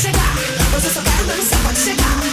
chegar. Hoje eu só quero dançar, pode chegar.